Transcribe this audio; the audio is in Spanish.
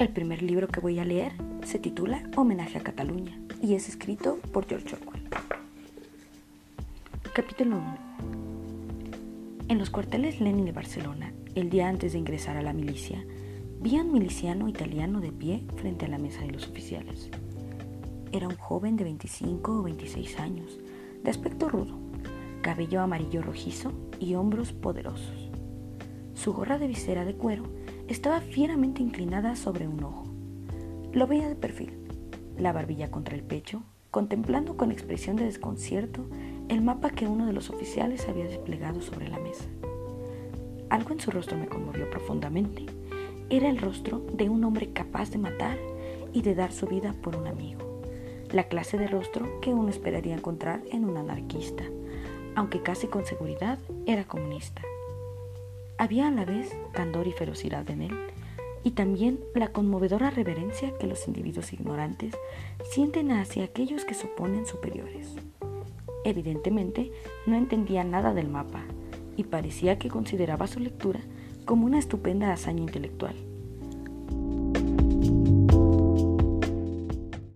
El primer libro que voy a leer se titula Homenaje a Cataluña y es escrito por George Orwell. Capítulo 1 En los cuarteles Lenin de Barcelona, el día antes de ingresar a la milicia, vi a un miliciano italiano de pie frente a la mesa de los oficiales. Era un joven de 25 o 26 años, de aspecto rudo, cabello amarillo rojizo y hombros poderosos. Su gorra de visera de cuero estaba fieramente inclinada sobre un ojo. Lo veía de perfil, la barbilla contra el pecho, contemplando con expresión de desconcierto el mapa que uno de los oficiales había desplegado sobre la mesa. Algo en su rostro me conmovió profundamente. Era el rostro de un hombre capaz de matar y de dar su vida por un amigo. La clase de rostro que uno esperaría encontrar en un anarquista, aunque casi con seguridad era comunista. Había a la vez candor y ferocidad en él, y también la conmovedora reverencia que los individuos ignorantes sienten hacia aquellos que suponen superiores. Evidentemente, no entendía nada del mapa y parecía que consideraba su lectura como una estupenda hazaña intelectual.